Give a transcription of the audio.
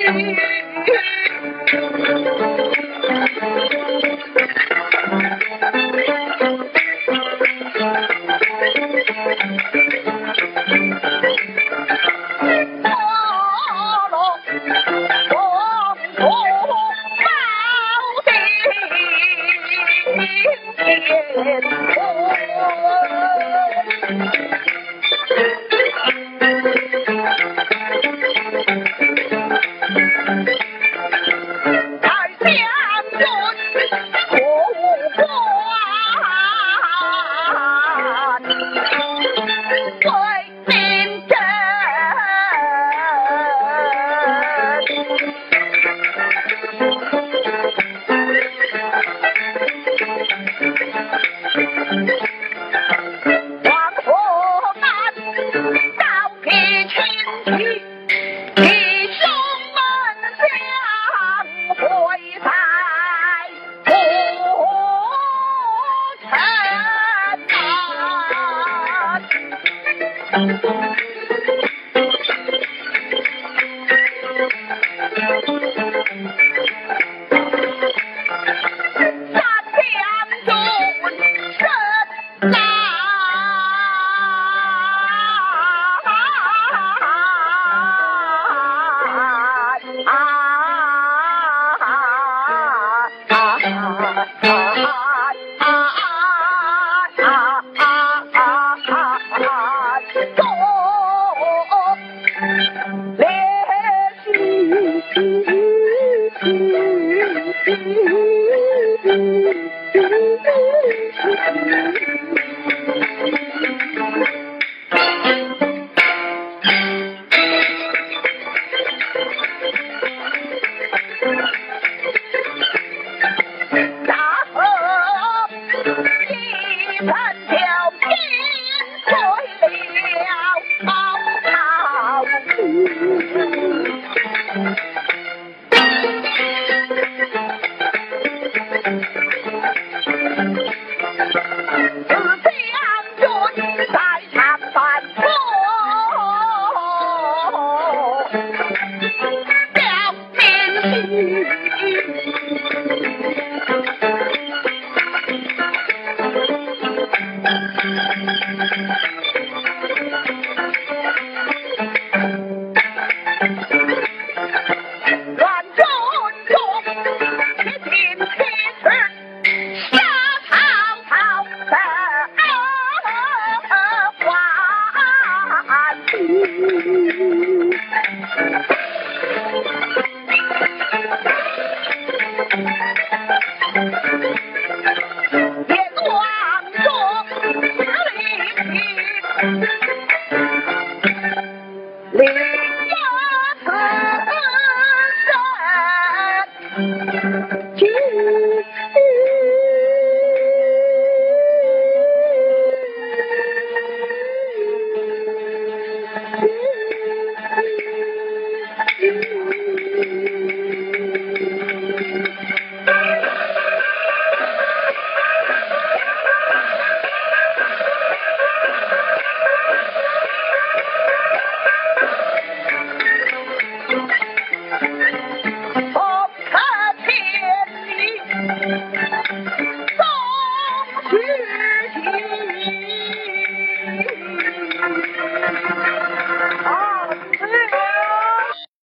Yeah. 大河一。万军中，提剑提枪，杀曹操得皇帝。Leave